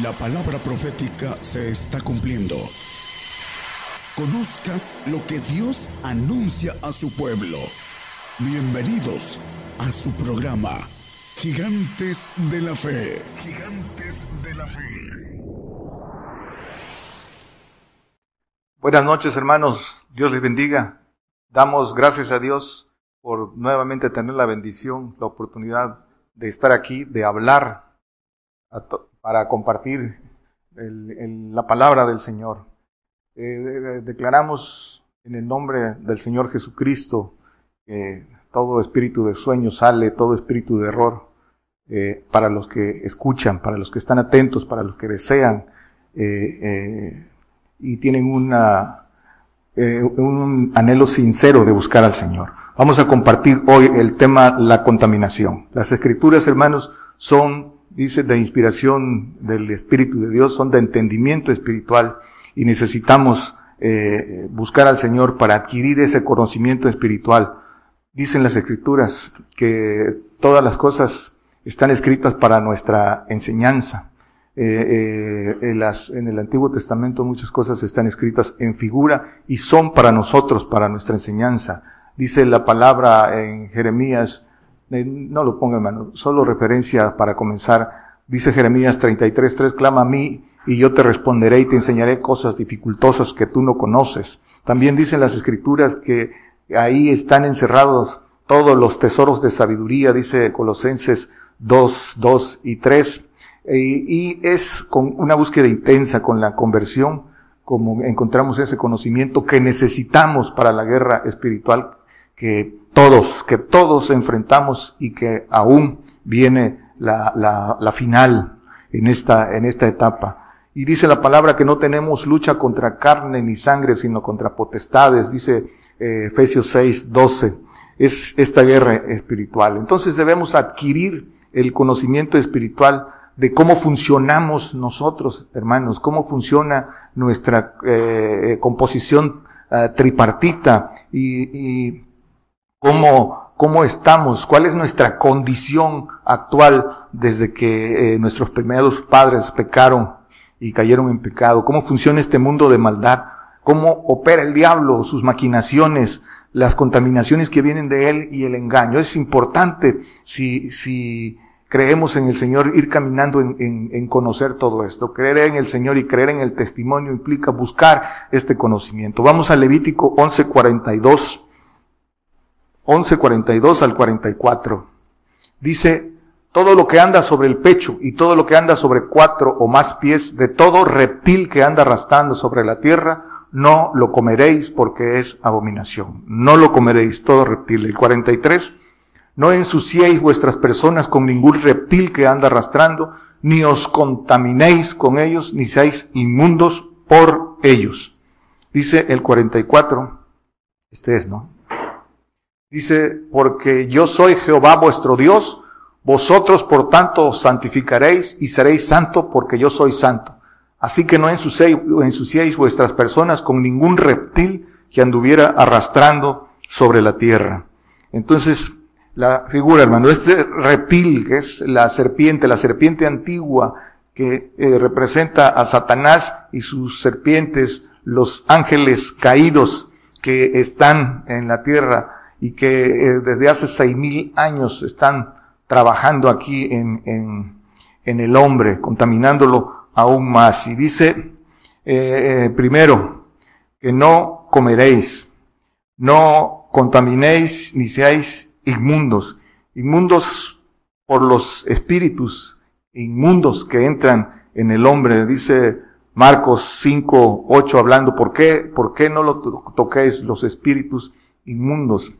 La palabra profética se está cumpliendo. Conozca lo que Dios anuncia a su pueblo. Bienvenidos a su programa, Gigantes de la Fe. Gigantes de la Fe. Buenas noches hermanos, Dios les bendiga. Damos gracias a Dios por nuevamente tener la bendición, la oportunidad de estar aquí, de hablar para compartir la palabra del Señor. Eh, declaramos en el nombre del Señor Jesucristo que todo espíritu de sueño sale, todo espíritu de error, eh, para los que escuchan, para los que están atentos, para los que desean eh, y tienen una, un anhelo sincero de buscar al Señor. Vamos a compartir hoy el tema la contaminación. Las escrituras, hermanos, son dice, de inspiración del Espíritu de Dios, son de entendimiento espiritual y necesitamos eh, buscar al Señor para adquirir ese conocimiento espiritual. Dicen las Escrituras que todas las cosas están escritas para nuestra enseñanza. Eh, eh, las, en el Antiguo Testamento muchas cosas están escritas en figura y son para nosotros, para nuestra enseñanza. Dice la palabra en Jeremías no lo ponga hermano, solo referencia para comenzar. Dice Jeremías 33.3, clama a mí y yo te responderé y te enseñaré cosas dificultosas que tú no conoces. También dicen las escrituras que ahí están encerrados todos los tesoros de sabiduría, dice Colosenses 2, 2 y 3. Y, y es con una búsqueda intensa, con la conversión, como encontramos ese conocimiento que necesitamos para la guerra espiritual que todos, que todos enfrentamos y que aún viene la, la, la final en esta, en esta etapa. Y dice la palabra que no tenemos lucha contra carne ni sangre, sino contra potestades, dice eh, Efesios 6, 12. Es esta guerra espiritual. Entonces debemos adquirir el conocimiento espiritual de cómo funcionamos nosotros, hermanos, cómo funciona nuestra eh, composición eh, tripartita y, y cómo, cómo estamos, cuál es nuestra condición actual desde que eh, nuestros primeros padres pecaron y cayeron en pecado, cómo funciona este mundo de maldad, cómo opera el diablo, sus maquinaciones, las contaminaciones que vienen de él y el engaño. Es importante si, si creemos en el Señor ir caminando en, en, en, conocer todo esto. Creer en el Señor y creer en el testimonio implica buscar este conocimiento. Vamos a Levítico 11:42. 11.42 al 44. Dice, todo lo que anda sobre el pecho y todo lo que anda sobre cuatro o más pies, de todo reptil que anda arrastrando sobre la tierra, no lo comeréis porque es abominación. No lo comeréis, todo reptil. El 43, no ensuciéis vuestras personas con ningún reptil que anda arrastrando, ni os contaminéis con ellos, ni seáis inmundos por ellos. Dice el 44, este es, ¿no? Dice, porque yo soy Jehová vuestro Dios, vosotros por tanto os santificaréis y seréis santo porque yo soy santo. Así que no ensuciéis, vuestras personas con ningún reptil que anduviera arrastrando sobre la tierra. Entonces, la figura, hermano, este reptil que es la serpiente, la serpiente antigua que eh, representa a Satanás y sus serpientes, los ángeles caídos que están en la tierra, y que eh, desde hace seis mil años están trabajando aquí en, en, en, el hombre, contaminándolo aún más. Y dice, eh, eh, primero, que no comeréis, no contaminéis ni seáis inmundos, inmundos por los espíritus inmundos que entran en el hombre, dice Marcos 5, 8 hablando, ¿por qué, por qué no lo toquéis los espíritus inmundos?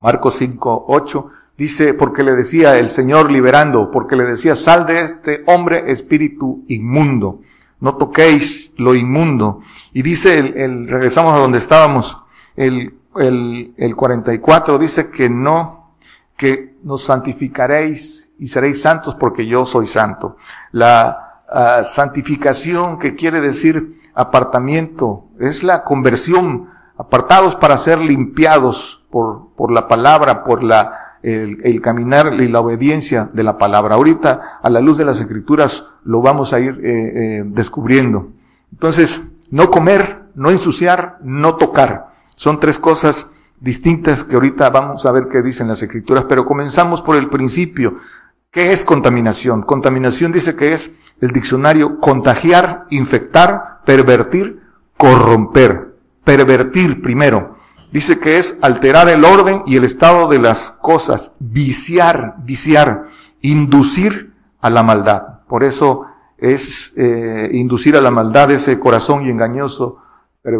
Marcos 5, 8, dice, porque le decía el Señor liberando, porque le decía, sal de este hombre espíritu inmundo, no toquéis lo inmundo. Y dice, el, el regresamos a donde estábamos, el, el, el 44 dice que no, que nos santificaréis y seréis santos porque yo soy santo. La uh, santificación que quiere decir apartamiento, es la conversión, apartados para ser limpiados por, por la palabra, por la, el, caminar y la obediencia de la palabra. Ahorita, a la luz de las escrituras, lo vamos a ir eh, eh, descubriendo. Entonces, no comer, no ensuciar, no tocar. Son tres cosas distintas que ahorita vamos a ver qué dicen las escrituras, pero comenzamos por el principio. ¿Qué es contaminación? Contaminación dice que es el diccionario contagiar, infectar, pervertir, corromper. Pervertir primero. Dice que es alterar el orden y el estado de las cosas, viciar, viciar, inducir a la maldad. Por eso es eh, inducir a la maldad ese corazón y engañoso,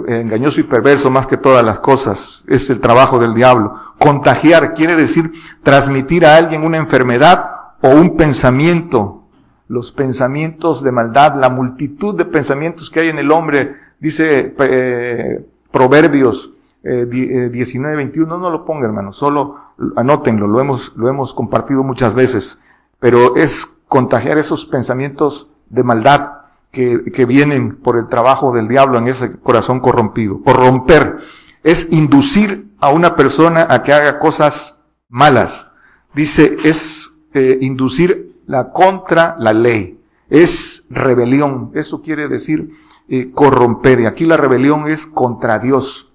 engañoso y perverso más que todas las cosas. Es el trabajo del diablo. Contagiar quiere decir transmitir a alguien una enfermedad o un pensamiento. Los pensamientos de maldad, la multitud de pensamientos que hay en el hombre, dice eh, Proverbios eh, 19, 21, eh, no lo ponga hermano, solo anótenlo, lo hemos, lo hemos compartido muchas veces, pero es contagiar esos pensamientos de maldad que, que vienen por el trabajo del diablo en ese corazón corrompido. Corromper es inducir a una persona a que haga cosas malas. Dice, es eh, inducir la contra la ley. Es rebelión. Eso quiere decir eh, corromper. Y aquí la rebelión es contra Dios.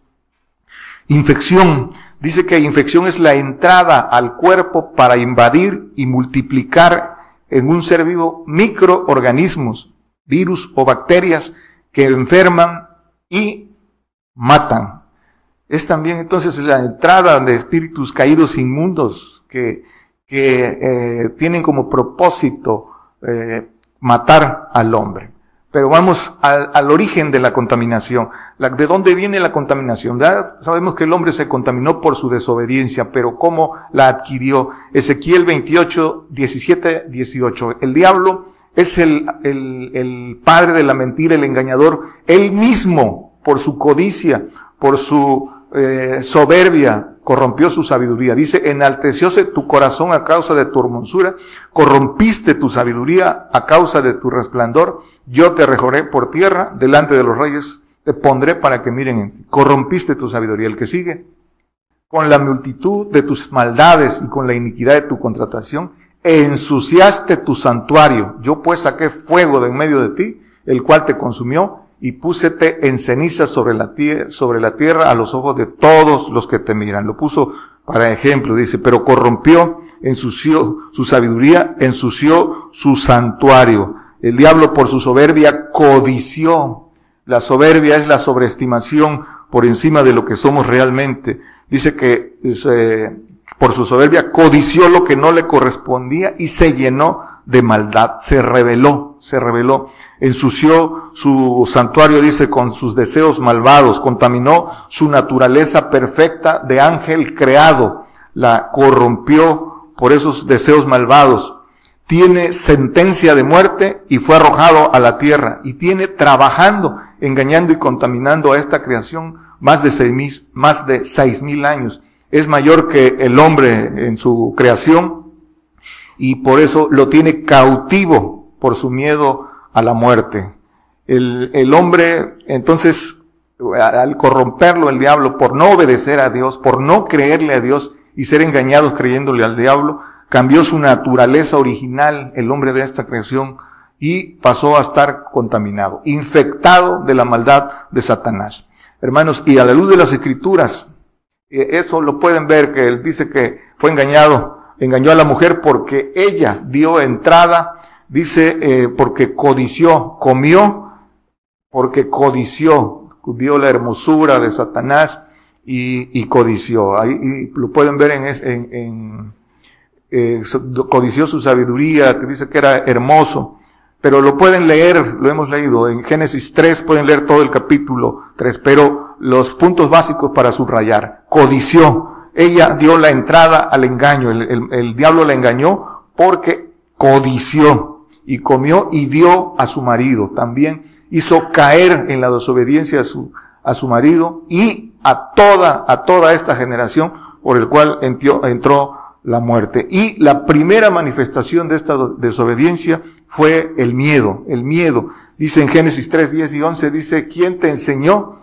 Infección. Dice que infección es la entrada al cuerpo para invadir y multiplicar en un ser vivo microorganismos, virus o bacterias que enferman y matan. Es también entonces la entrada de espíritus caídos inmundos que, que eh, tienen como propósito eh, matar al hombre. Pero vamos al, origen de la contaminación. ¿De dónde viene la contaminación? Ya sabemos que el hombre se contaminó por su desobediencia, pero ¿cómo la adquirió? Ezequiel 28, 17, 18. El diablo es el, el, el padre de la mentira, el engañador. Él mismo, por su codicia, por su eh, soberbia, corrompió su sabiduría. Dice, enaltecióse tu corazón a causa de tu hermosura, corrompiste tu sabiduría a causa de tu resplandor, yo te rejoré por tierra delante de los reyes, te pondré para que miren en ti. Corrompiste tu sabiduría. El que sigue, con la multitud de tus maldades y con la iniquidad de tu contratación, ensuciaste tu santuario. Yo pues saqué fuego de en medio de ti, el cual te consumió, y púsete en ceniza sobre la, tierra, sobre la tierra a los ojos de todos los que te miran. Lo puso para ejemplo, dice, pero corrompió, ensució su sabiduría, ensució su santuario. El diablo por su soberbia codició. La soberbia es la sobreestimación por encima de lo que somos realmente. Dice que por su soberbia codició lo que no le correspondía y se llenó de maldad, se rebeló, se rebeló, ensució su santuario, dice, con sus deseos malvados, contaminó su naturaleza perfecta de ángel creado, la corrompió por esos deseos malvados, tiene sentencia de muerte y fue arrojado a la tierra, y tiene trabajando, engañando y contaminando a esta creación más de seis mil, más de seis mil años. Es mayor que el hombre en su creación, y por eso lo tiene cautivo por su miedo a la muerte. El, el hombre, entonces, al corromperlo el diablo, por no obedecer a Dios, por no creerle a Dios y ser engañados creyéndole al diablo, cambió su naturaleza original, el hombre de esta creación, y pasó a estar contaminado, infectado de la maldad de Satanás. Hermanos, y a la luz de las escrituras, eh, eso lo pueden ver, que él dice que fue engañado engañó a la mujer porque ella dio entrada, dice, eh, porque codició, comió, porque codició, vio la hermosura de Satanás y, y codició. Ahí lo pueden ver en, en, en eh, codició su sabiduría, que dice que era hermoso. Pero lo pueden leer, lo hemos leído, en Génesis 3 pueden leer todo el capítulo 3, pero los puntos básicos para subrayar. Codició, ella dio la entrada al engaño, el, diablo la engañó porque codició y comió y dio a su marido. También hizo caer en la desobediencia a su, a su marido y a toda, a toda esta generación por el cual entró, entró la muerte. Y la primera manifestación de esta desobediencia fue el miedo, el miedo. Dice en Génesis 3, 10 y 11, dice, ¿quién te enseñó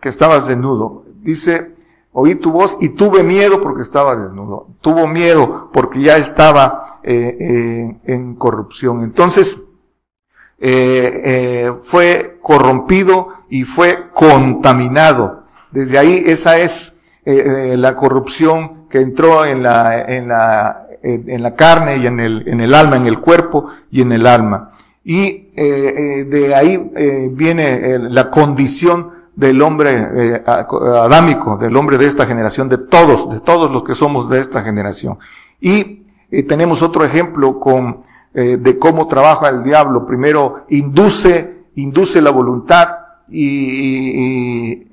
que estabas desnudo? Dice, oí tu voz y tuve miedo porque estaba desnudo. Tuvo miedo porque ya estaba eh, eh, en corrupción. Entonces, eh, fue corrompido y fue contaminado. Desde ahí esa es la corrupción que entró en la, en la, en la carne y en el, en el alma, en el cuerpo y en el alma. Y de ahí viene la condición del hombre adámico, del hombre de esta generación, de todos, de todos los que somos de esta generación. Y eh, tenemos otro ejemplo con, eh, de cómo trabaja el diablo. Primero, induce, induce la voluntad y,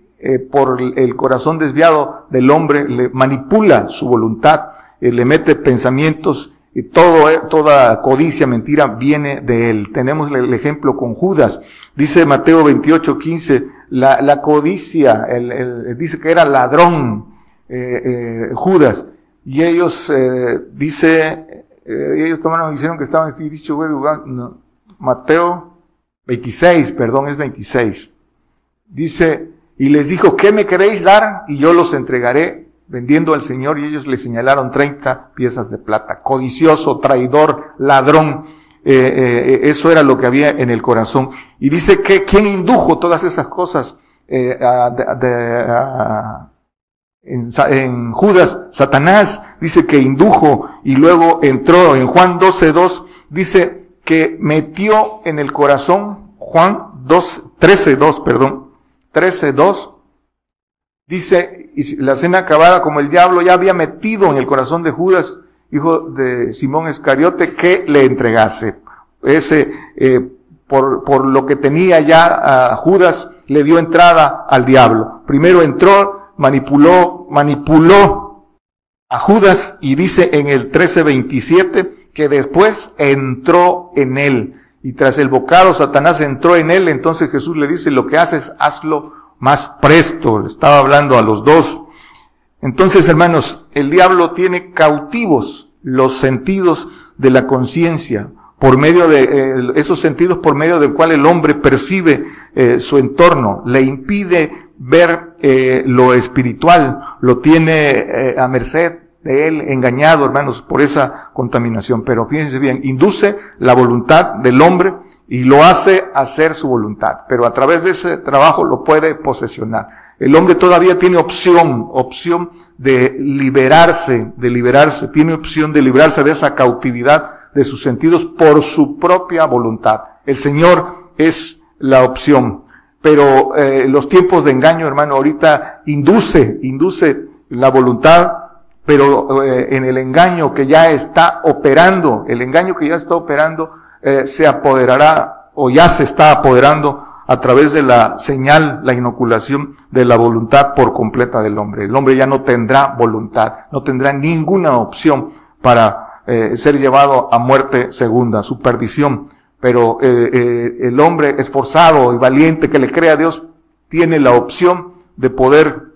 por el corazón desviado del hombre le manipula su voluntad, le mete pensamientos y todo, toda codicia, mentira viene de él. Tenemos el ejemplo con Judas. Dice Mateo 28, 15, la, la codicia, el, dice que era ladrón eh, eh, Judas. Y ellos, eh, dice, ellos tomaron, dijeron que estaban dicho no, Mateo 26, perdón, es 26. Dice, y les dijo, ¿qué me queréis dar? Y yo los entregaré vendiendo al Señor y ellos le señalaron 30 piezas de plata. Codicioso, traidor, ladrón. Eh, eh, eso era lo que había en el corazón. Y dice que quién indujo todas esas cosas eh, en, Judas, Satanás dice que indujo y luego entró en Juan 12.2, dice que metió en el corazón, Juan 2, 13.2, perdón, 13.2, dice y la cena acabada como el diablo ya había metido en el corazón de Judas, hijo de Simón Escariote, que le entregase. Ese, eh, por, por lo que tenía ya a Judas, le dio entrada al diablo. Primero entró, manipuló, manipuló a Judas y dice en el 13:27 que después entró en él. Y tras el bocado Satanás entró en él, entonces Jesús le dice, lo que haces, hazlo más presto, le estaba hablando a los dos. Entonces, hermanos, el diablo tiene cautivos los sentidos de la conciencia, por medio de eh, esos sentidos por medio del cual el hombre percibe eh, su entorno, le impide ver eh, lo espiritual, lo tiene a merced de él, engañado, hermanos, por esa contaminación. Pero fíjense bien, induce la voluntad del hombre y lo hace hacer su voluntad, pero a través de ese trabajo lo puede posesionar. El hombre todavía tiene opción, opción de liberarse, de liberarse, tiene opción de librarse de esa cautividad de sus sentidos por su propia voluntad. El Señor es la opción, pero eh, los tiempos de engaño, hermano, ahorita induce, induce la voluntad, pero eh, en el engaño que ya está operando, el engaño que ya está operando, eh, se apoderará o ya se está apoderando a través de la señal, la inoculación de la voluntad por completa del hombre. El hombre ya no tendrá voluntad, no tendrá ninguna opción para eh, ser llevado a muerte segunda, su perdición. Pero eh, el hombre esforzado y valiente que le crea a Dios tiene la opción de poder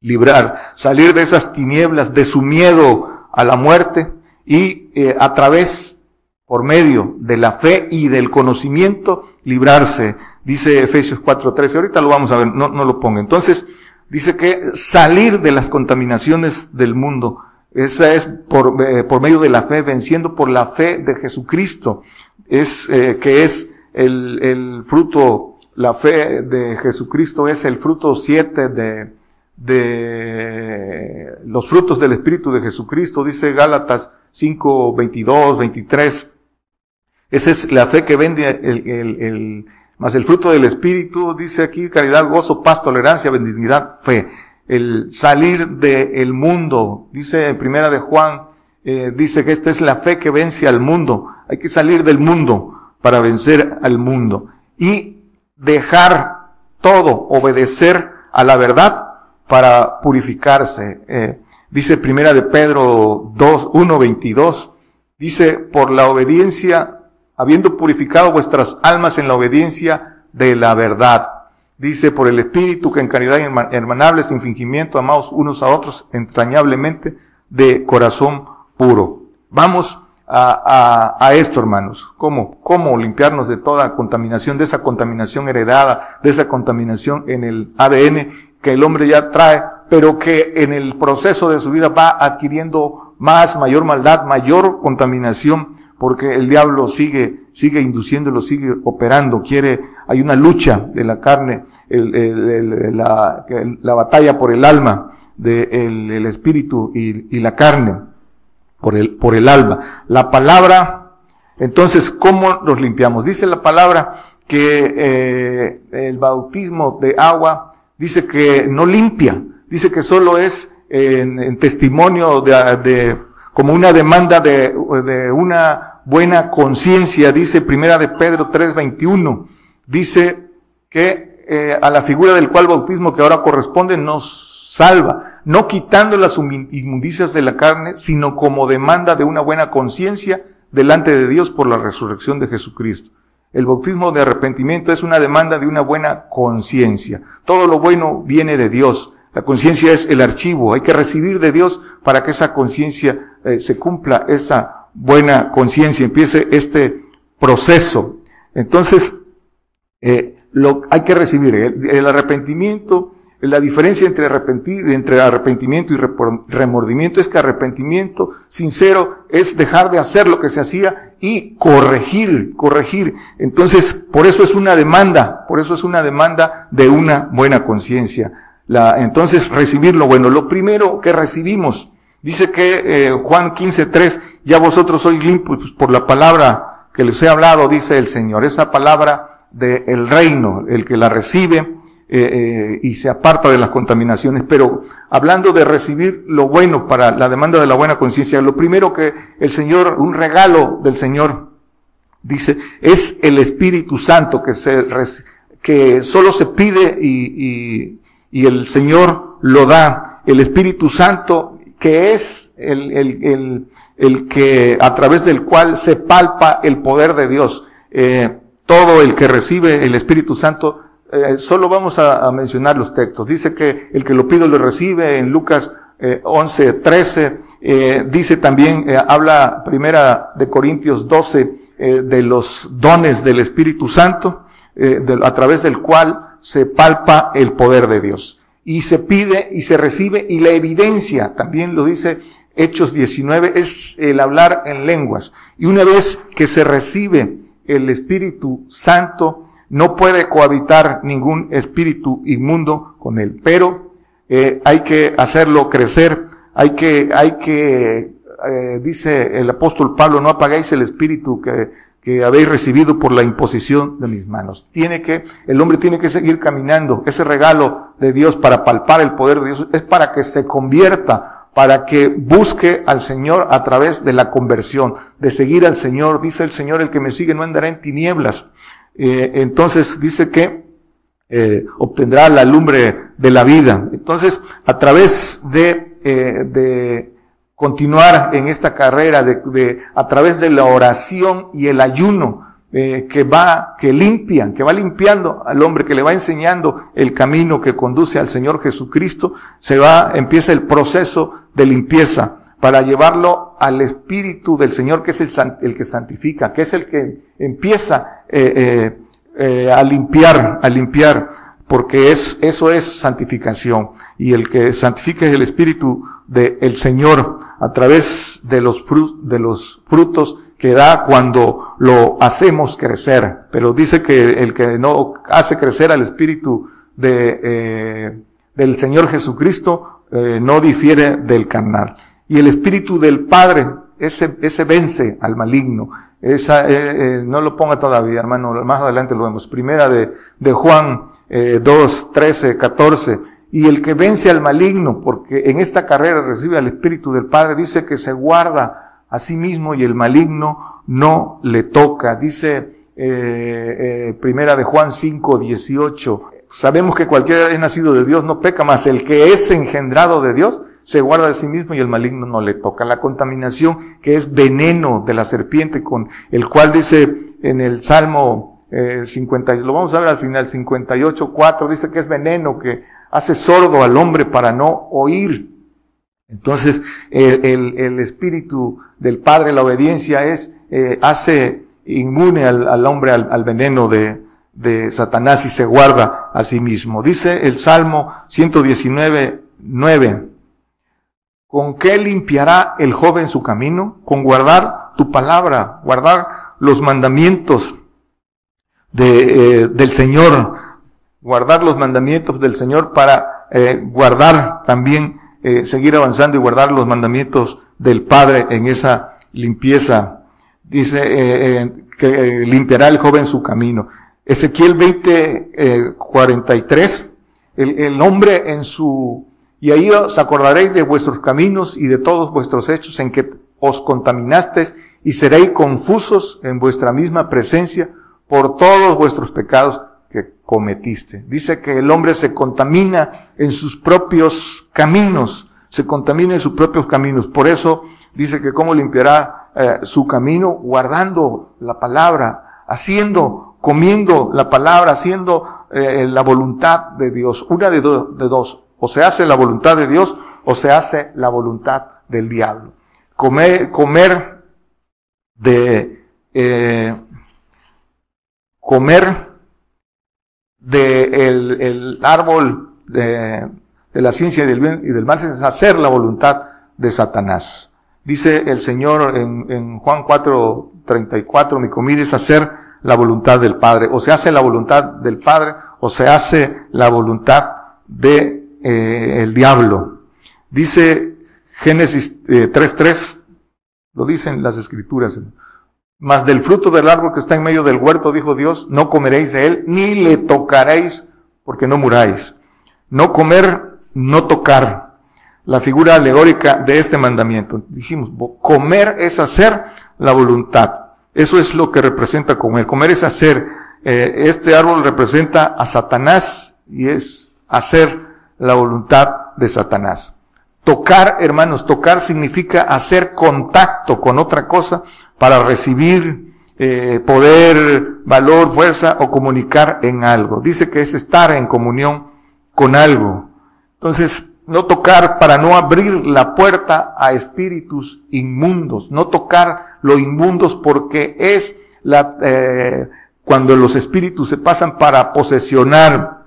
librar, salir de esas tinieblas, de su miedo a la muerte y a través por medio de la fe y del conocimiento, librarse. Dice Efesios 4:13, ahorita lo vamos a ver, no, no lo ponga. Entonces, dice que salir de las contaminaciones del mundo, esa es por, eh, por medio de la fe, venciendo por la fe de Jesucristo, es eh, que es el, el fruto, la fe de Jesucristo es el fruto siete de, de los frutos del Espíritu de Jesucristo, dice Gálatas 5, 22, 23. Esa es la fe que vende el, el, el, más el fruto del Espíritu, dice aquí, caridad, gozo, paz, tolerancia, benignidad, fe. El salir del mundo, dice en primera de Juan, eh, dice que esta es la fe que vence al mundo. Hay que salir del mundo para vencer al mundo. Y dejar todo, obedecer a la verdad para purificarse. Eh, dice primera de Pedro 2, 1, 22, dice, por la obediencia habiendo purificado vuestras almas en la obediencia de la verdad. Dice, por el Espíritu que en caridad hermanable, sin fingimiento, amados unos a otros entrañablemente, de corazón puro. Vamos a, a, a, esto, hermanos. ¿Cómo? ¿Cómo limpiarnos de toda contaminación, de esa contaminación heredada, de esa contaminación en el ADN que el hombre ya trae, pero que en el proceso de su vida va adquiriendo más, mayor maldad, mayor contaminación, porque el diablo sigue, sigue induciéndolo, sigue operando, quiere, hay una lucha de la carne, la, la, batalla por el alma, del de el espíritu y, y, la carne, por el, por el alma. La palabra, entonces, ¿cómo nos limpiamos? Dice la palabra que eh, el bautismo de agua dice que no limpia, dice que solo es en, testimonio de, de, como una demanda de, de una buena conciencia, dice Primera de Pedro 3:21, dice que eh, a la figura del cual bautismo que ahora corresponde nos salva, no quitando las inmundicias de la carne, sino como demanda de una buena conciencia delante de Dios por la resurrección de Jesucristo. El bautismo de arrepentimiento es una demanda de una buena conciencia. Todo lo bueno viene de Dios. La conciencia es el archivo. Hay que recibir de Dios para que esa conciencia eh, se cumpla, esa buena conciencia, empiece este proceso. Entonces, eh, lo hay que recibir. el arrepentimiento la diferencia entre arrepentir, entre arrepentimiento y remordimiento es que arrepentimiento sincero es dejar de hacer lo que se hacía y corregir, corregir. Entonces, por eso es una demanda, por eso es una demanda de una buena conciencia. La, entonces, recibir lo bueno. Lo primero que recibimos, dice que eh, Juan 15.3, ya vosotros sois limpios por la palabra que les he hablado, dice el Señor. Esa palabra del reino, el que la recibe, eh, eh, y se aparta de las contaminaciones. Pero hablando de recibir lo bueno para la demanda de la buena conciencia, lo primero que el Señor, un regalo del Señor, dice, es el Espíritu Santo que se, que solo se pide y, y, y el Señor lo da. El Espíritu Santo que es el, el, el, el, que a través del cual se palpa el poder de Dios. Eh, todo el que recibe el Espíritu Santo eh, solo vamos a, mencionar los textos. Dice que el que lo pide lo recibe en Lucas eh, 11, 13. Eh, dice también, eh, habla primera de Corintios 12 de los dones del Espíritu Santo, a través del cual se palpa el poder de Dios. Y se pide y se recibe y la evidencia, también lo dice Hechos 19, es el hablar en lenguas. Y una vez que se recibe el Espíritu Santo, no puede cohabitar ningún espíritu inmundo con él, pero eh, hay que hacerlo crecer, hay que, hay que, eh, dice el apóstol Pablo, no apagáis el espíritu que, que habéis recibido por la imposición de mis manos. Tiene que, el hombre tiene que seguir caminando. Ese regalo de Dios para palpar el poder de Dios es para que se convierta, para que busque al Señor a través de la conversión, de seguir al Señor. Dice el Señor, el que me sigue no andará en tinieblas, eh, entonces dice que eh, obtendrá la lumbre de la vida. Entonces, a través de, eh, de continuar en esta carrera, de, de, a través de la oración y el ayuno, que va, que limpian, que va limpiando al hombre, que le va enseñando el camino que conduce al Señor Jesucristo, se va, empieza el proceso de limpieza para llevarlo al Espíritu del Señor, que es el, el que santifica, que es el que empieza eh, eh, eh, a limpiar, a limpiar, porque es, eso es santificación. Y el que santifica es el Espíritu del el Señor a través de los, de los frutos que da cuando lo hacemos crecer. Pero dice que el que no hace crecer al Espíritu de, eh, del Señor Jesucristo eh, no difiere del carnal. Y el espíritu del Padre, ese, ese vence al maligno. Esa, eh, no lo ponga todavía, hermano, más adelante lo vemos. Primera de, de Juan eh, 2, 13, 14. Y el que vence al maligno, porque en esta carrera recibe al Espíritu del Padre, dice que se guarda a sí mismo y el maligno no le toca. Dice eh, eh Primera de Juan 5, 18. Sabemos que cualquiera es nacido de Dios no peca, más el que es engendrado de Dios se guarda de sí mismo y el maligno no le toca. La contaminación que es veneno de la serpiente con el cual dice en el Salmo eh, 50, lo vamos a ver al final, 58, 4, dice que es veneno que hace sordo al hombre para no oír. Entonces, el, el, espíritu del Padre, la obediencia es, eh, hace inmune al, al hombre al, al veneno de, de Satanás y se guarda a sí mismo. Dice el Salmo 119, 9. ¿Con qué limpiará el joven su camino? Con guardar tu palabra, guardar los mandamientos de, eh, del Señor, guardar los mandamientos del Señor para eh, guardar también, eh, seguir avanzando y guardar los mandamientos del Padre en esa limpieza. Dice que limpiará el joven su camino. Ezequiel 20, 43, el, el hombre en su, y ahí os acordaréis de vuestros caminos y de todos vuestros hechos en que os contaminasteis y seréis confusos en vuestra misma presencia por todos vuestros pecados que cometiste. Dice que el hombre se contamina en sus propios caminos, se contamina en sus propios caminos. Por eso dice que cómo limpiará eh, su camino guardando la palabra, haciendo, comiendo la palabra, haciendo eh, la voluntad de Dios. Una de, de dos. O se hace la voluntad de Dios o se hace la voluntad del diablo. Comer, comer de, eh, comer de el, árbol de, la ciencia y del bien y del mal es hacer la voluntad de Satanás. Dice el Señor en, en Juan 4, 34, mi comida es hacer la voluntad del Padre. O se hace la voluntad del Padre o se hace la voluntad de eh, el diablo. Dice Génesis eh, 3.3, lo dicen las escrituras. Mas del fruto del árbol que está en medio del huerto, dijo Dios, no comeréis de él, ni le tocaréis, porque no muráis. No comer, no tocar. La figura alegórica de este mandamiento. Dijimos, comer es hacer la voluntad. Eso es lo que representa comer. Comer es hacer. Eh, este árbol representa a Satanás y es hacer la voluntad de Satanás. Tocar, hermanos, tocar significa hacer contacto con otra cosa para recibir eh, poder, valor, fuerza o comunicar en algo. Dice que es estar en comunión con algo. Entonces, no tocar para no abrir la puerta a espíritus inmundos, no tocar lo inmundos porque es la, eh, cuando los espíritus se pasan para posesionar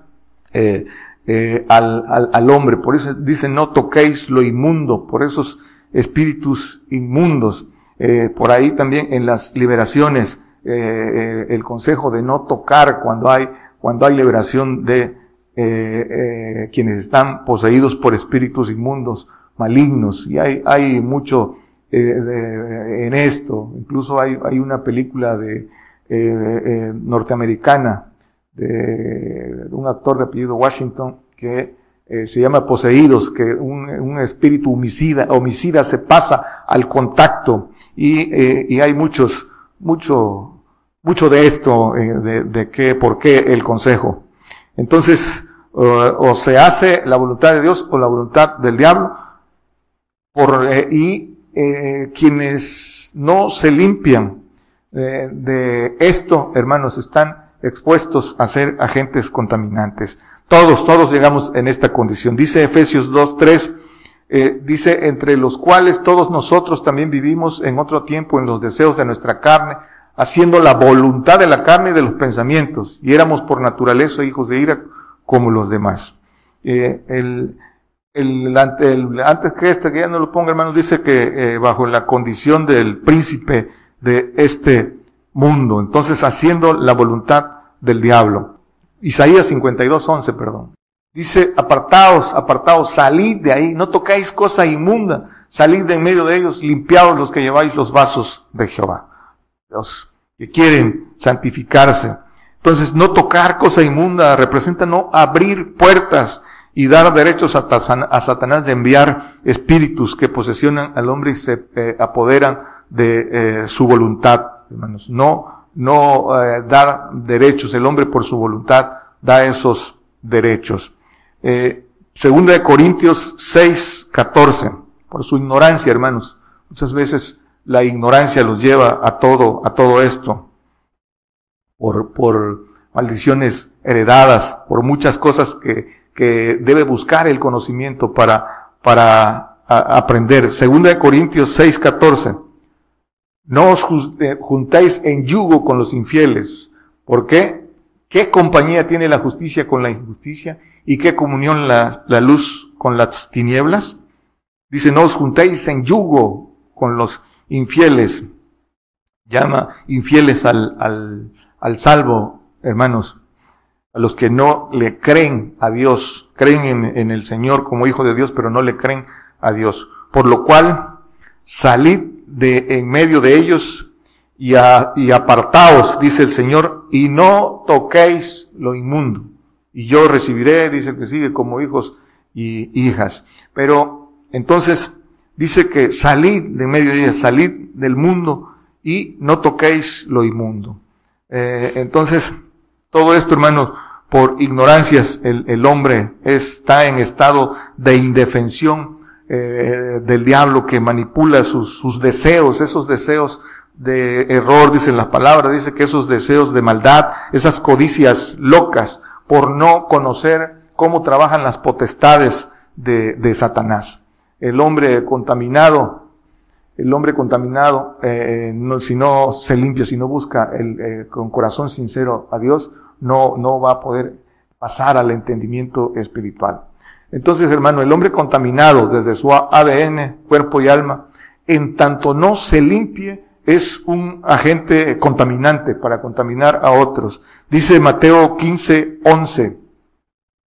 eh, eh, al, al, al, hombre. Por eso dice no toquéis lo inmundo, por esos espíritus inmundos. Eh, por ahí también en las liberaciones, eh, eh, el consejo de no tocar cuando hay, cuando hay liberación de quienes están poseídos por espíritus inmundos, malignos. Y hay, hay mucho en esto. Incluso hay, hay una película de norteamericana de, un actor de apellido Washington que eh, se llama poseídos, que un, un, espíritu homicida, homicida se pasa al contacto y, eh, y hay muchos, mucho, mucho de esto, eh, de, de qué, por qué el consejo. Entonces, o se hace la voluntad de Dios o la voluntad del diablo, por, y quienes no se limpian de esto, hermanos, están expuestos a ser agentes contaminantes. Todos, todos llegamos en esta condición. Dice Efesios 2, 3, eh, dice, entre los cuales todos nosotros también vivimos en otro tiempo en los deseos de nuestra carne, haciendo la voluntad de la carne y de los pensamientos, y éramos por naturaleza hijos de ira como los demás. Eh, el, el, el, antes que este, que ya no lo ponga hermano, dice que eh, bajo la condición del príncipe de este mundo, entonces haciendo la voluntad del diablo. Isaías 52, 11, perdón. Dice, apartaos, apartaos, salid de ahí, no tocáis cosa inmunda, salid de en medio de ellos, limpiaos los que lleváis los vasos de Jehová. Los que quieren santificarse. Entonces, no tocar cosa inmunda representa no abrir puertas y dar derechos a, Satanás de enviar espíritus que posesionan al hombre y se eh, apoderan de eh, su voluntad, hermanos. No no eh, dar derechos. El hombre por su voluntad da esos derechos. Eh, segunda de Corintios 6, 14. Por su ignorancia, hermanos. Muchas veces la ignorancia los lleva a todo, a todo esto. Por, por maldiciones heredadas, por muchas cosas que, que debe buscar el conocimiento para, para aprender. Segunda de Corintios 6, 14. No os eh, juntáis en yugo con los infieles. ¿Por qué? ¿Qué compañía tiene la justicia con la injusticia? ¿Y qué comunión la, luz con las tinieblas? Dice, no os juntéis en yugo con los infieles. Llama infieles al, al, al salvo, hermanos, a los que no le creen a Dios, creen en, en el Señor como hijo de Dios, pero no le creen a Dios. Por lo cual, salid de en medio de ellos y, a, y apartaos, dice el Señor, y no toquéis lo inmundo. Y yo recibiré, dice el que sigue, como hijos y hijas. Pero entonces dice que salid de medio de ellas, salid del mundo y no toquéis lo inmundo. Eh, entonces, todo esto, hermanos, por ignorancias, el, el hombre está en estado de indefensión eh, del diablo que manipula sus, deseos, esos deseos de error, dice la palabra, dice que esos deseos de maldad, esas codicias locas, por no conocer cómo trabajan las potestades de, Satanás. El hombre contaminado, el hombre contaminado, eh, si no se limpia, si no busca eh, con corazón sincero a Dios, no, no va a poder pasar al entendimiento espiritual. Entonces, hermano, el hombre contaminado desde su ADN, cuerpo y alma, en tanto no se limpie, es un agente contaminante para contaminar a otros. Dice Mateo 15, 11.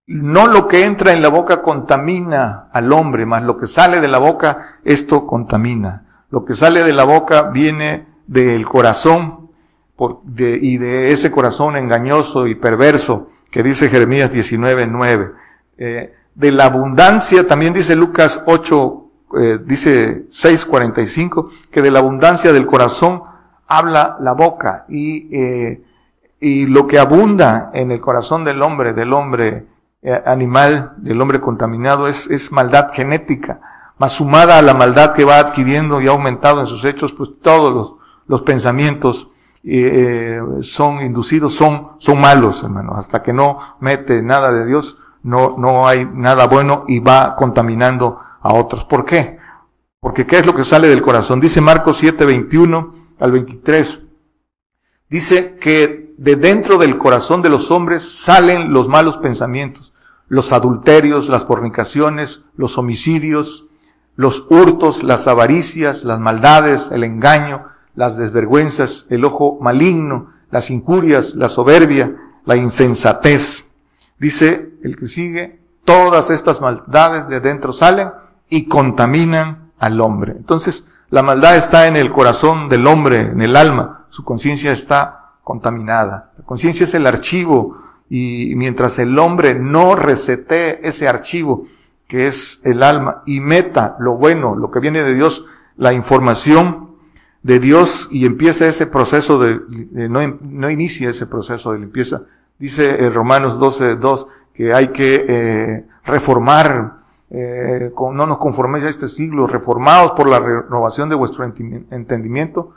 No lo que entra en la boca contamina al hombre, más lo que sale de la boca, esto contamina. Lo que sale de la boca viene del corazón y de ese corazón engañoso y perverso que dice Jeremías 19, 9. Eh, de la abundancia, también dice Lucas 8, eh, dice 6.45, que de la abundancia del corazón habla la boca y, eh, y lo que abunda en el corazón del hombre, del hombre eh, animal, del hombre contaminado, es, es maldad genética, más sumada a la maldad que va adquiriendo y ha aumentado en sus hechos, pues todos los, los pensamientos eh, son inducidos, son, son malos, hermano, hasta que no mete nada de Dios, no, no hay nada bueno y va contaminando a otros. ¿Por qué? Porque ¿qué es lo que sale del corazón? Dice Marcos 7, 21 al 23. Dice que de dentro del corazón de los hombres salen los malos pensamientos, los adulterios, las fornicaciones, los homicidios, los hurtos, las avaricias, las maldades, el engaño, las desvergüenzas, el ojo maligno, las injurias, la soberbia, la insensatez. Dice el que sigue, todas estas maldades de dentro salen y contaminan al hombre. Entonces, la maldad está en el corazón del hombre, en el alma. Su conciencia está contaminada. La conciencia es el archivo y mientras el hombre no resete ese archivo, que es el alma, y meta lo bueno, lo que viene de Dios, la información de Dios y empieza ese proceso de, no, no, inicia ese proceso de limpieza. Dice Romanos 12, 2 que hay que eh, reformar eh, no nos conforméis a este siglo, reformados por la renovación de vuestro entendimiento,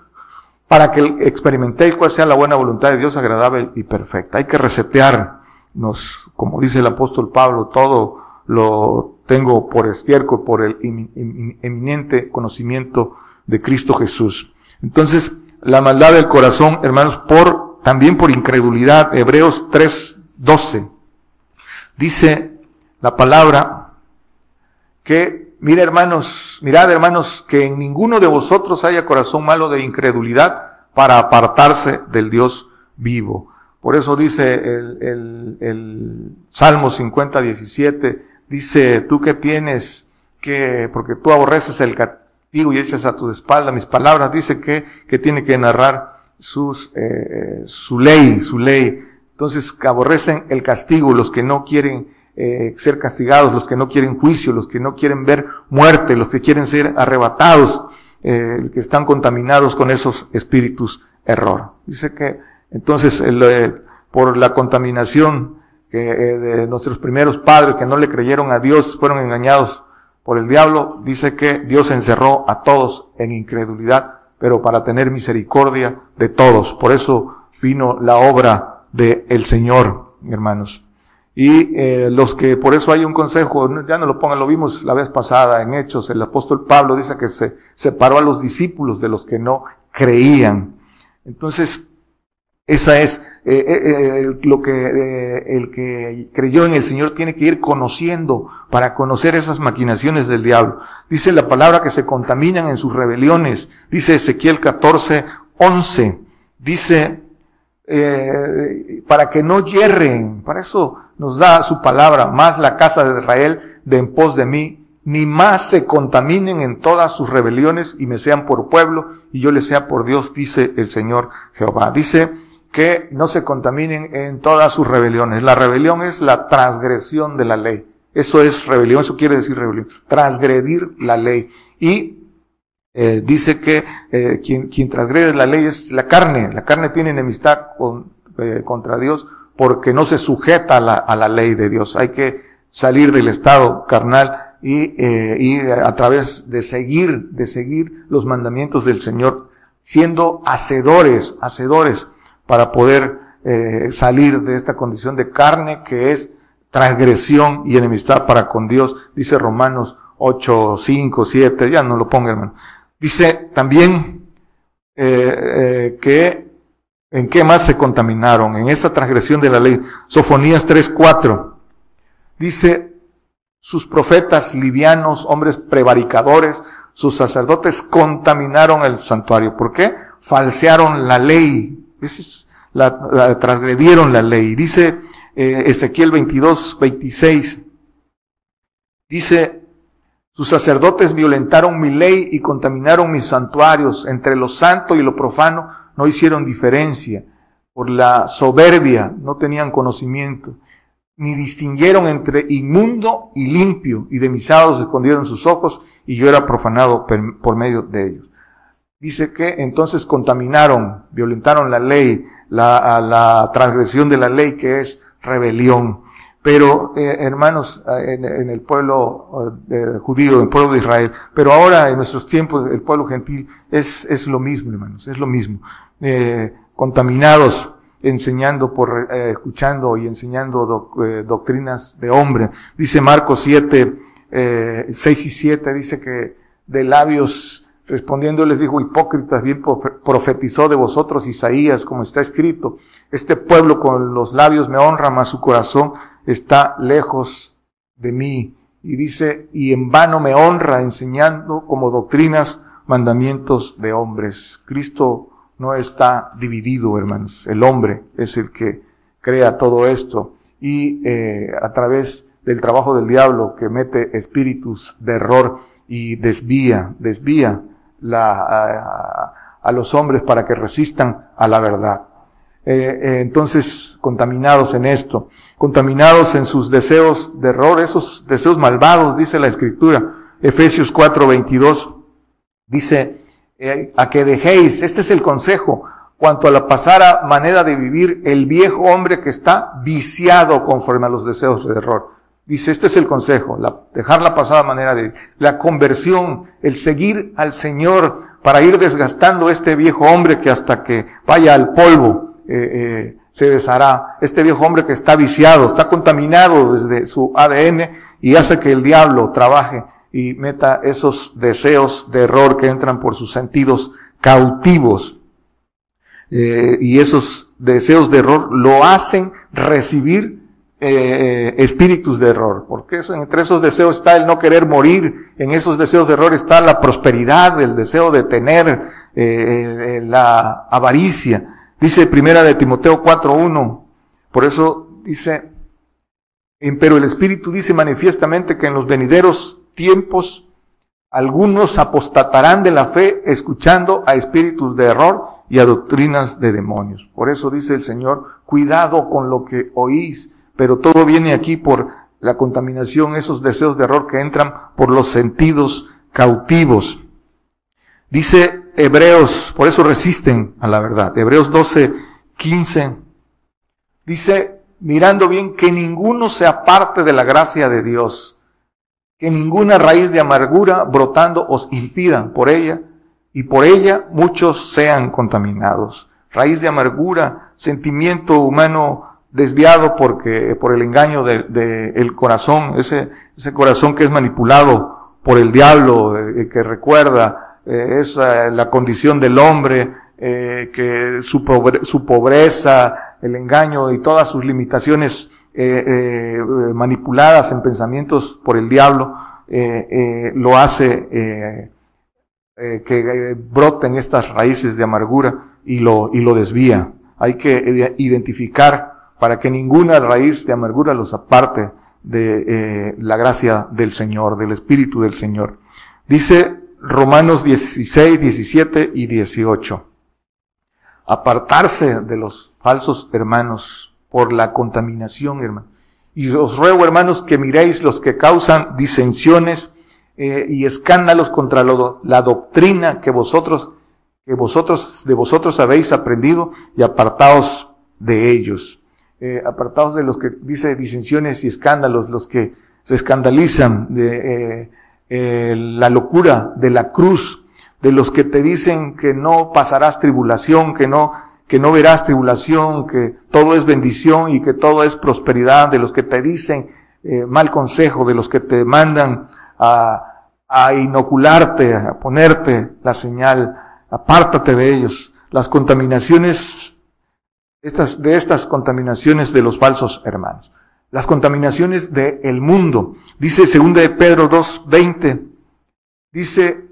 para que experimentéis cuál sea la buena voluntad de Dios agradable y perfecta. Hay que resetearnos, como dice el apóstol Pablo, todo lo tengo por estiércol, por el eminente conocimiento de Cristo Jesús. Entonces, la maldad del corazón, hermanos, por, también por incredulidad, Hebreos 3, 12. Dice la palabra, que, mira hermanos, mirad hermanos, que en ninguno de vosotros haya corazón malo de incredulidad para apartarse del Dios vivo. Por eso dice el, el, el Salmo 50, 17, dice, tú que tienes que, porque tú aborreces el castigo y echas a tu espalda mis palabras, dice que, que tiene que narrar sus, eh, su ley, su ley. Entonces, aborrecen el castigo, los que no quieren eh, ser castigados, los que no quieren juicio, los que no quieren ver muerte, los que quieren ser arrebatados, eh, que están contaminados con esos espíritus error. Dice que entonces eh, por la contaminación que, eh, de nuestros primeros padres que no le creyeron a Dios, fueron engañados por el diablo, dice que Dios encerró a todos en incredulidad, pero para tener misericordia de todos. Por eso vino la obra del el Señor, hermanos. Y eh, los que, por eso hay un consejo, ya no lo pongan, lo vimos la vez pasada en Hechos, el apóstol Pablo dice que se separó a los discípulos de los que no creían. Entonces, Esa es eh, eh, eh, lo que el que creyó en el Señor tiene que ir conociendo para conocer esas maquinaciones del diablo. Dice la palabra que se contaminan en sus rebeliones. Dice Ezequiel 14, 11. Dice para que no yerren. Para eso nos da su palabra. Más la casa de Israel de en pos de mí ni más se contaminen en todas sus rebeliones y me sean por pueblo y yo les sea por Dios, dice el Señor Jehová. Dice que no se contaminen en todas sus rebeliones. La rebelión es la transgresión de la ley. Eso es rebelión, eso quiere decir rebelión. Transgredir la ley. Y eh, dice que eh, quien, quien transgrede la ley es la carne. La carne tiene enemistad con, eh, contra Dios porque no se sujeta a la, a la ley de Dios. Hay que salir del estado carnal y, y a través de seguir, de seguir los mandamientos del Señor, siendo hacedores, hacedores para poder eh, salir de esta condición de carne que es transgresión y enemistad para con Dios, dice Romanos 8, 5, 7, ya no lo ponga hermano. Dice también eh, eh, que en qué más se contaminaron, en esa transgresión de la ley. Sofonías 3, 4. Dice, sus profetas livianos, hombres prevaricadores, sus sacerdotes contaminaron el santuario. ¿Por qué? Falsearon la ley, la, transgredieron la ley. Dice eh, Ezequiel 22, 26. Dice, sus sacerdotes violentaron mi ley y contaminaron mis santuarios. Entre lo santo y lo profano no hicieron diferencia. Por la soberbia no tenían conocimiento. Ni distinguieron entre inmundo y limpio. Y de mis sábados escondieron sus ojos y yo era profanado por medio de ellos dice que entonces contaminaron, violentaron la ley, la, la transgresión de la ley que es rebelión. Pero, eh, hermanos, en, el pueblo eh, judío, en el pueblo de Israel, pero ahora en nuestros tiempos, el pueblo gentil es, es lo mismo, hermanos, es lo mismo. Eh, contaminados, enseñando por, escuchando y enseñando doctrinas de hombre. Dice Marcos 7, 6 y 7, dice que de labios Respondiendo les dijo, hipócritas, bien profetizó de vosotros Isaías, como está escrito, este pueblo con los labios me honra, mas su corazón está lejos de mí. Y dice, y en vano me honra enseñando como doctrinas mandamientos de hombres. Cristo no está dividido, hermanos. El hombre es el que crea todo esto. Y eh, a través del trabajo del diablo que mete espíritus de error y desvía, desvía la, a, los hombres para que resistan a la verdad. Eh, eh, entonces, contaminados en esto, contaminados en sus deseos de error, esos deseos malvados, dice la escritura. Efesios 4, 22, dice, eh, a que dejéis, este es el consejo, cuanto a la pasada manera de vivir, el viejo hombre que está viciado conforme a los deseos de error. Dice, este es el consejo, la, dejar la pasada manera de la conversión, el seguir al Señor para ir desgastando este viejo hombre que hasta que vaya al polvo eh, eh, se deshará. Este viejo hombre que está viciado, está contaminado desde su ADN y hace que el diablo trabaje y meta esos deseos de error que entran por sus sentidos cautivos. Eh, y esos deseos de error lo hacen recibir eh, espíritus de error, porque eso, entre esos deseos está el no querer morir, en esos deseos de error está la prosperidad, el deseo de tener, eh, eh, la avaricia. Dice primera de Timoteo 4.1, por eso dice, pero el Espíritu dice manifiestamente que en los venideros tiempos algunos apostatarán de la fe escuchando a espíritus de error y a doctrinas de demonios. Por eso dice el Señor, cuidado con lo que oís, pero todo viene aquí por la contaminación, esos deseos de error que entran por los sentidos cautivos. Dice Hebreos, por eso resisten a la verdad. Hebreos 12, 15. Dice, mirando bien, que ninguno se aparte de la gracia de Dios, que ninguna raíz de amargura brotando os impida por ella, y por ella muchos sean contaminados. Raíz de amargura, sentimiento humano desviado porque, por el engaño del de, corazón, ese, ese corazón que es manipulado por el diablo, eh, que recuerda, eh, es la condición del hombre, eh, que su, su, pobreza, el engaño y todas sus limitaciones eh, manipuladas en pensamientos por el diablo, lo hace que broten estas raíces de amargura y lo, y lo desvía. Hay que identificar para que ninguna raíz de amargura los aparte de la gracia del Señor, del Espíritu del Señor. Dice Romanos 16, 17 y 18 apartarse de los falsos hermanos por la contaminación, hermano. Y os ruego, hermanos, que miréis los que causan disensiones eh, y escándalos contra la doctrina que vosotros, que vosotros, de vosotros habéis aprendido y apartaos de ellos. Eh, apartaos de los que dice disensiones y escándalos, los que se escandalizan de eh, la locura de la cruz de los que te dicen que no pasarás tribulación, que no, que no verás tribulación, que todo es bendición y que todo es prosperidad, de los que te dicen eh, mal consejo, de los que te mandan a, a inocularte, a ponerte la señal, apártate de ellos. Las contaminaciones, estas, de estas contaminaciones de los falsos hermanos. Las contaminaciones del mundo. Dice segunda de Pedro 2.20, dice,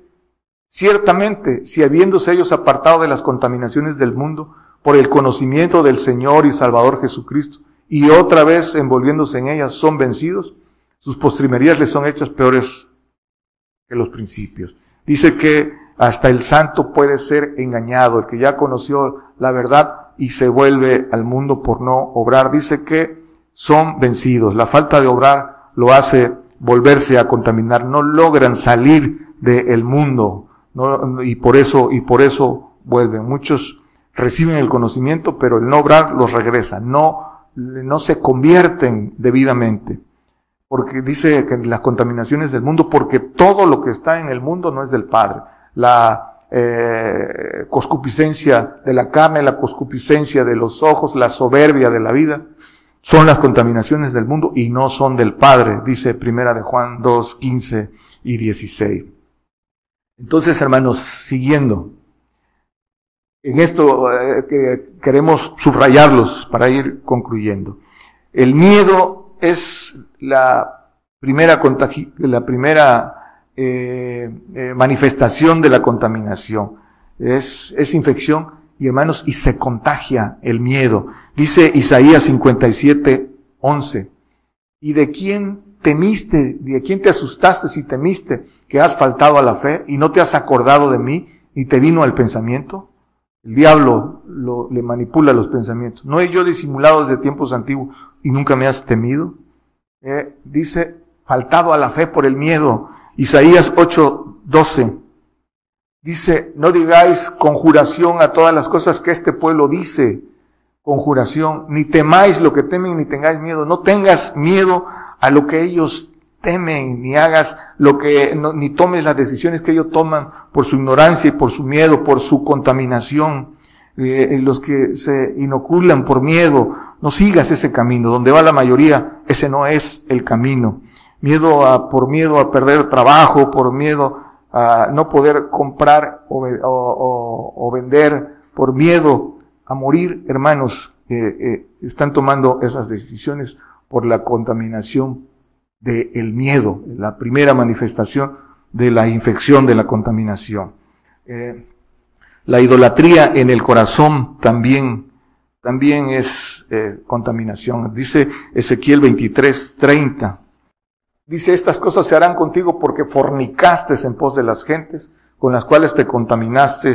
Ciertamente, si habiéndose ellos apartado de las contaminaciones del mundo por el conocimiento del Señor y Salvador Jesucristo, y otra vez envolviéndose en ellas son vencidos, sus postrimerías les son hechas peores que los principios. Dice que hasta el santo puede ser engañado, el que ya conoció la verdad y se vuelve al mundo por no obrar. Dice que son vencidos. La falta de obrar lo hace volverse a contaminar. No logran salir del mundo y por eso, y por eso vuelven. Muchos reciben el conocimiento, pero el no obrar los regresa. No, no se convierten debidamente. Porque dice que las contaminaciones del mundo, porque todo lo que está en el mundo no es del Padre. La eh, coscupiscencia de la carne, la coscupiscencia de los ojos, la soberbia de la vida, son las contaminaciones del mundo y no son del Padre, dice Primera de Juan 2, 15 y 16. Entonces, hermanos, siguiendo, en esto eh, que queremos subrayarlos para ir concluyendo. El miedo es la primera, la primera eh, eh, manifestación de la contaminación. Es, es infección y hermanos, y se contagia el miedo. Dice Isaías 57, 11. ¿Y de quién temiste, de quién te asustaste si temiste que has faltado a la fe y no te has acordado de mí y te vino al pensamiento? El diablo lo, le manipula los pensamientos. ¿No he yo disimulado desde tiempos antiguos y nunca me has temido? Eh, dice, faltado a la fe por el miedo. Isaías 8, 12. Dice, no digáis conjuración a todas las cosas que este pueblo dice. Conjuración. Ni temáis lo que temen, ni tengáis miedo. No tengas miedo a lo que ellos temen, ni hagas lo que, ni tomes las decisiones que ellos toman por su ignorancia y por su miedo, por su contaminación. Eh, los que se inoculan por miedo, no sigas ese camino. Donde va la mayoría, ese no es el camino. Miedo a, por miedo a perder trabajo, por miedo a no poder comprar o, vender, por miedo a morir, hermanos, eh, están tomando esas decisiones por la contaminación del miedo, la primera manifestación de la infección de la contaminación. Eh, la idolatría en el corazón también, también es eh, contaminación. Dice Ezequiel 23, 30. Dice, estas cosas se harán contigo porque fornicaste en pos de las gentes con las cuales te contaminaste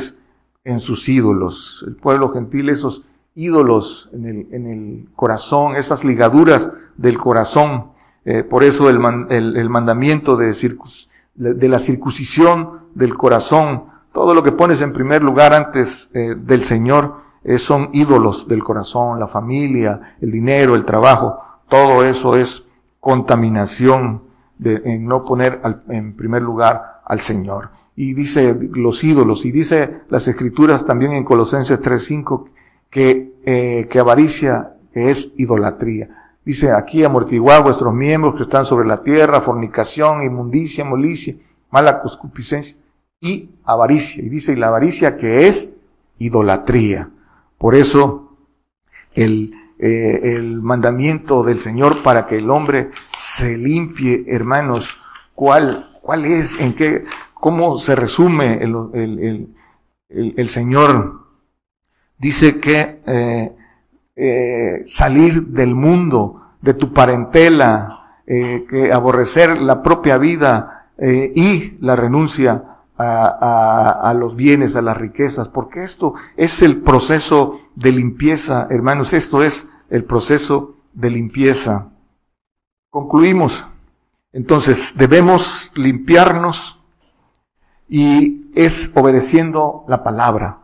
en sus ídolos. El pueblo gentil, esos ídolos en el, en el corazón, esas ligaduras del corazón. Eh, por eso el, el, mandamiento de, de, la circuncisión del corazón, todo lo que pones en primer lugar antes eh, del Señor, eh, son ídolos del corazón, la familia, el dinero, el trabajo, todo eso es contaminación de, en no poner en primer lugar al Señor. Y dice los ídolos, y dice las escrituras también en Colosenses 3.5, que, que avaricia es idolatría. Dice aquí amortiguar vuestros miembros que están sobre la tierra, fornicación, inmundicia, molicia, mala concupiscencia y avaricia. Y dice, y la avaricia que es idolatría. Por eso el, eh, el mandamiento del Señor para que el hombre se limpie, hermanos, ¿cuál, cuál es, en qué, cómo se resume el, el, el, el Señor? Dice que eh, eh, salir del mundo, de tu parentela, que aborrecer la propia vida y la renuncia a, los bienes, a las riquezas, porque esto es el proceso de limpieza, hermanos, esto es el proceso de limpieza. Concluimos. Entonces, debemos limpiarnos y es obedeciendo la palabra.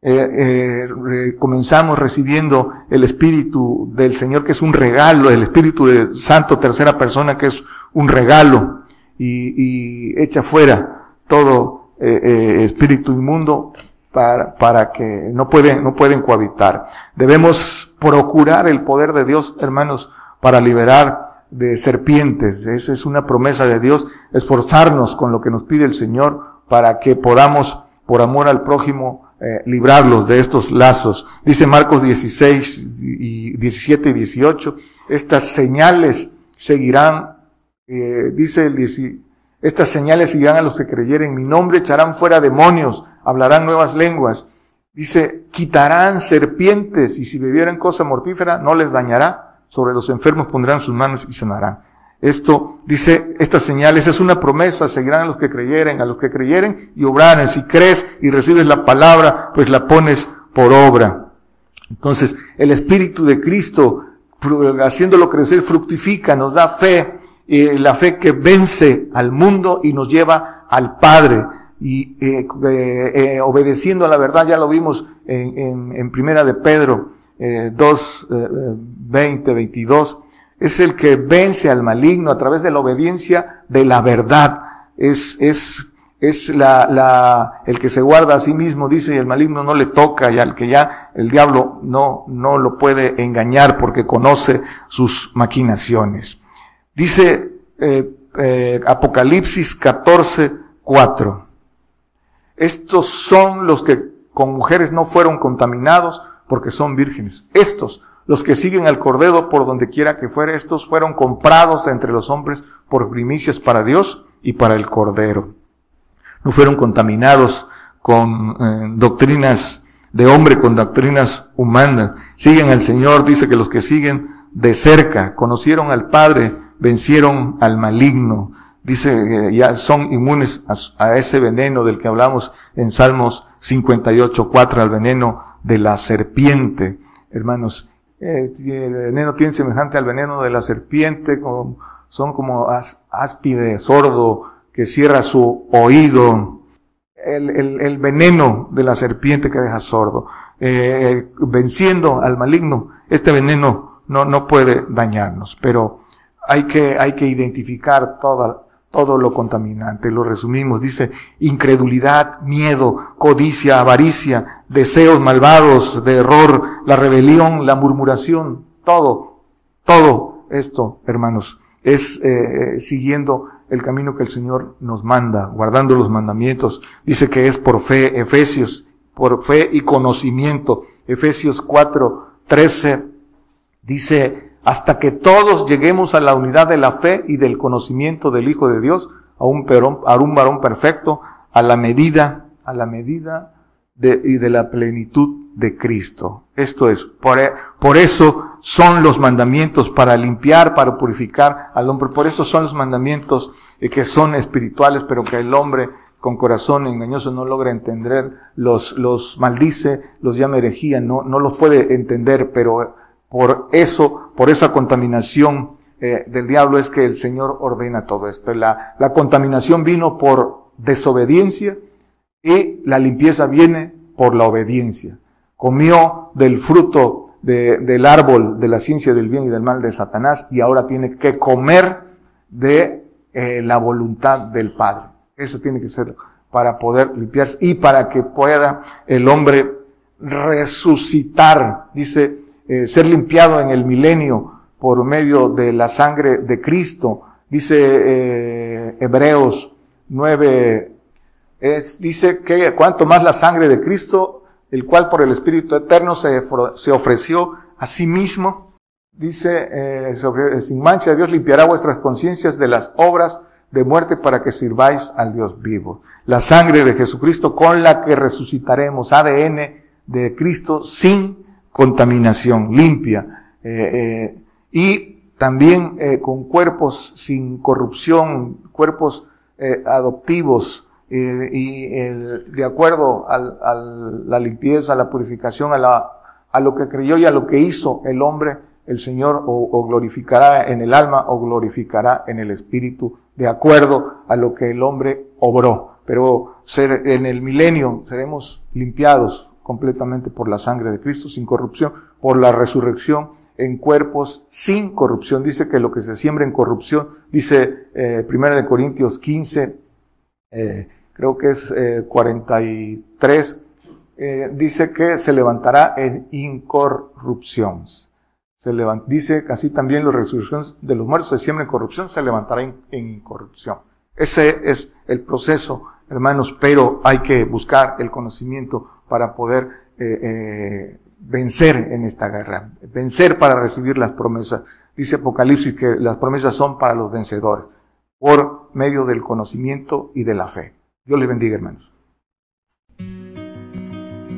Eh, eh, comenzamos recibiendo el Espíritu del Señor, que es un regalo, el Espíritu de Santo, tercera persona, que es un regalo, y, y echa fuera todo eh, eh, espíritu inmundo para, para que no pueden, no pueden cohabitar. Debemos procurar el poder de Dios, hermanos, para liberar de serpientes. Esa es una promesa de Dios, esforzarnos con lo que nos pide el Señor para que podamos, por amor al prójimo, eh, librarlos de estos lazos. Dice Marcos 16 y 17 y 18, estas señales seguirán, dice el 10, estas señales seguirán a los que creyeren, mi nombre echarán fuera demonios, hablarán nuevas lenguas. Dice, quitarán serpientes y si bebieran cosa mortífera no les dañará. Sobre los enfermos pondrán sus manos y sanarán. Esto dice, estas señales es una promesa, seguirán a los que creyeren, a los que creyeren y obraren. Si crees y recibes la palabra, pues la pones por obra. Entonces, el Espíritu de Cristo, haciéndolo crecer, fructifica, nos da fe, la fe que vence al mundo y nos lleva al Padre. Y eh, eh, eh obedeciendo a la verdad, ya lo vimos en, en, Primera de Pedro eh, 2, 20, 22 es el que vence al maligno a través de la obediencia de la verdad. Es, es, es la, la, el que se guarda a sí mismo, dice, y el maligno no le toca, y al que ya el diablo no, no lo puede engañar porque conoce sus maquinaciones. Dice eh, eh, Apocalipsis 14, 4. Estos son los que con mujeres no fueron contaminados porque son vírgenes. Estos los que siguen al Cordero por donde quiera que fuera, estos fueron comprados entre los hombres por primicias para Dios y para el Cordero. No fueron contaminados con eh, doctrinas de hombre, con doctrinas humanas. Siguen al Señor, dice que los que siguen de cerca, conocieron al Padre, vencieron al maligno. Dice ya son inmunes a, ese veneno del que hablamos en Salmos 58, 4, al veneno de la serpiente. Hermanos, eh, el veneno tiene semejante al veneno de la serpiente, son como áspide, sordo, que cierra su oído. El, el, veneno de la serpiente que deja sordo. Eh, venciendo al maligno, este veneno no, no puede dañarnos, pero hay que, hay que identificar toda, todo lo contaminante. Lo resumimos, dice incredulidad, miedo, codicia, avaricia, deseos malvados de error, la rebelión, la murmuración, todo, todo esto, hermanos, es eh, siguiendo el camino que el Señor nos manda, guardando los mandamientos. Dice que es por fe, Efesios, por fe y conocimiento. Efesios 4, 13 dice, hasta que todos lleguemos a la unidad de la fe y del conocimiento del Hijo de Dios, a un, perón, a un varón perfecto, a la medida, a la medida de, y de la plenitud de Cristo. Esto es, por, por eso son los mandamientos para limpiar, para purificar al hombre. Por eso son los mandamientos eh, que son espirituales, pero que el hombre con corazón engañoso no logra entender, los, los maldice, los llama herejía, no, no los puede entender, pero por eso, por esa contaminación eh, del diablo es que el Señor ordena todo esto. La, contaminación vino por desobediencia y la limpieza viene por la obediencia. Comió del fruto de, del árbol de la ciencia del bien y del mal de Satanás y ahora tiene que comer de eh, la voluntad del Padre. Eso tiene que ser para poder limpiarse y para que pueda el hombre resucitar. Dice eh, ser limpiado en el milenio por medio de la sangre de Cristo. Dice eh, Hebreos 9, es, dice que cuanto más la sangre de Cristo el cual por el Espíritu Eterno se, se ofreció a sí mismo, dice, eh, sobre, sin mancha Dios limpiará vuestras conciencias de las obras de muerte para que sirváis al Dios vivo. La sangre de Jesucristo con la que resucitaremos, ADN de Cristo sin contaminación, limpia. Eh, eh, y también eh, con cuerpos sin corrupción, cuerpos eh, adoptivos, eh, y de acuerdo a la limpieza, a la purificación, a, la, a lo que creyó y a lo que hizo el hombre, el Señor o, o, glorificará en el alma o glorificará en el espíritu, de acuerdo a lo que el hombre obró. Pero ser, en el milenio seremos limpiados completamente por la sangre de Cristo, sin corrupción, por la resurrección en cuerpos sin corrupción. Dice que lo que se siembra en corrupción, dice eh, Primera de Corintios 15, eh, creo que es eh, 43, eh, dice que se levantará en incorrupción. Se levant, dice casi también la resurrección de los muertos se siembra en corrupción, se levantará en, en incorrupción. Ese es el proceso, hermanos, pero hay que buscar el conocimiento para poder eh, eh, vencer en esta guerra, vencer para recibir las promesas. Dice Apocalipsis que las promesas son para los vencedores, por medio del conocimiento y de la fe. Dios les bendiga, hermanos.